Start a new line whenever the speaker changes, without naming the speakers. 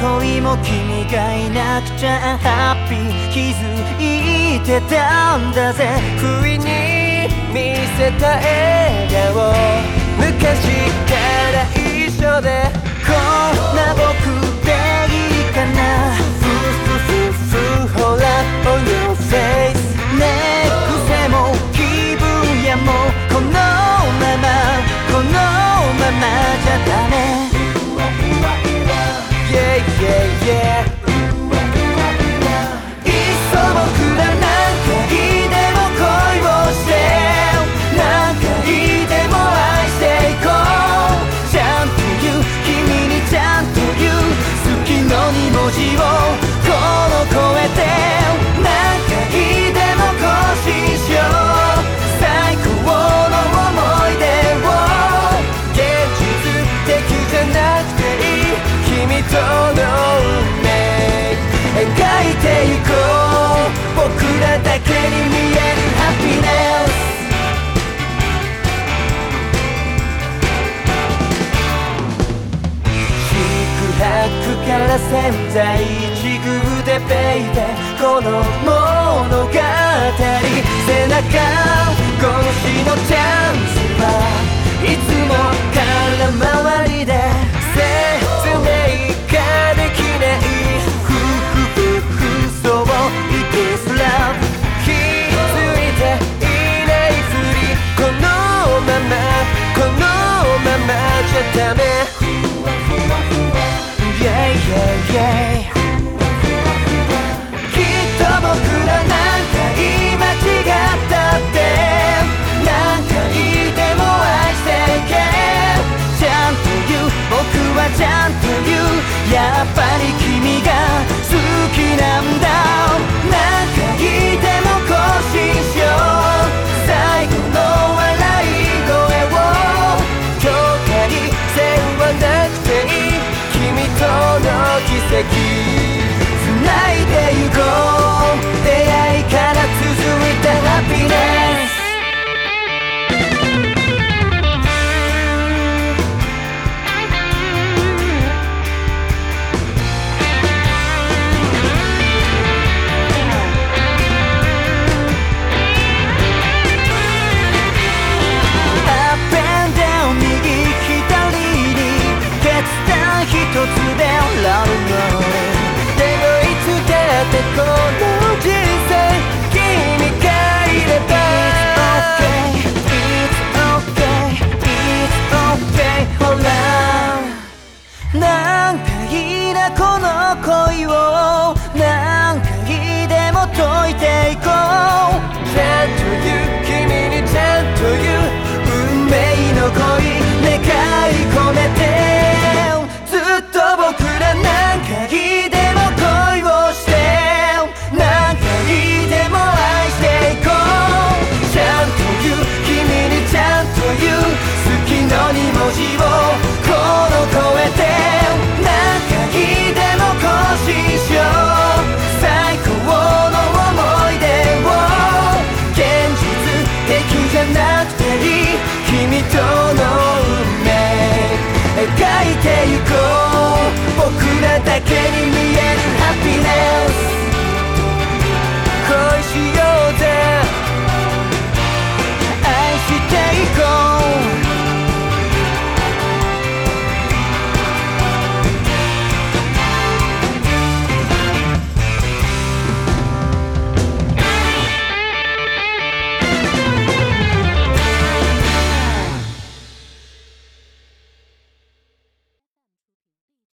恋も君がいなくちゃハッピー気づいてたんだぜ。
不意に見せた笑顔。昔から一緒で
人の
運命
描いていこう僕らだけに見えるハピネス四苦から潜在一遇でペイでこの物語背中越しの
ため。
Yeah, yeah, yeah きっと僕らなんか今い間違ったって。なんかいても愛してけ。ちゃんと言う。僕はちゃんと言う。やっぱり君が好きなんだ。seguir. つでラ
ルゴ
運命描いてゆこう僕らだけに見えるハピネス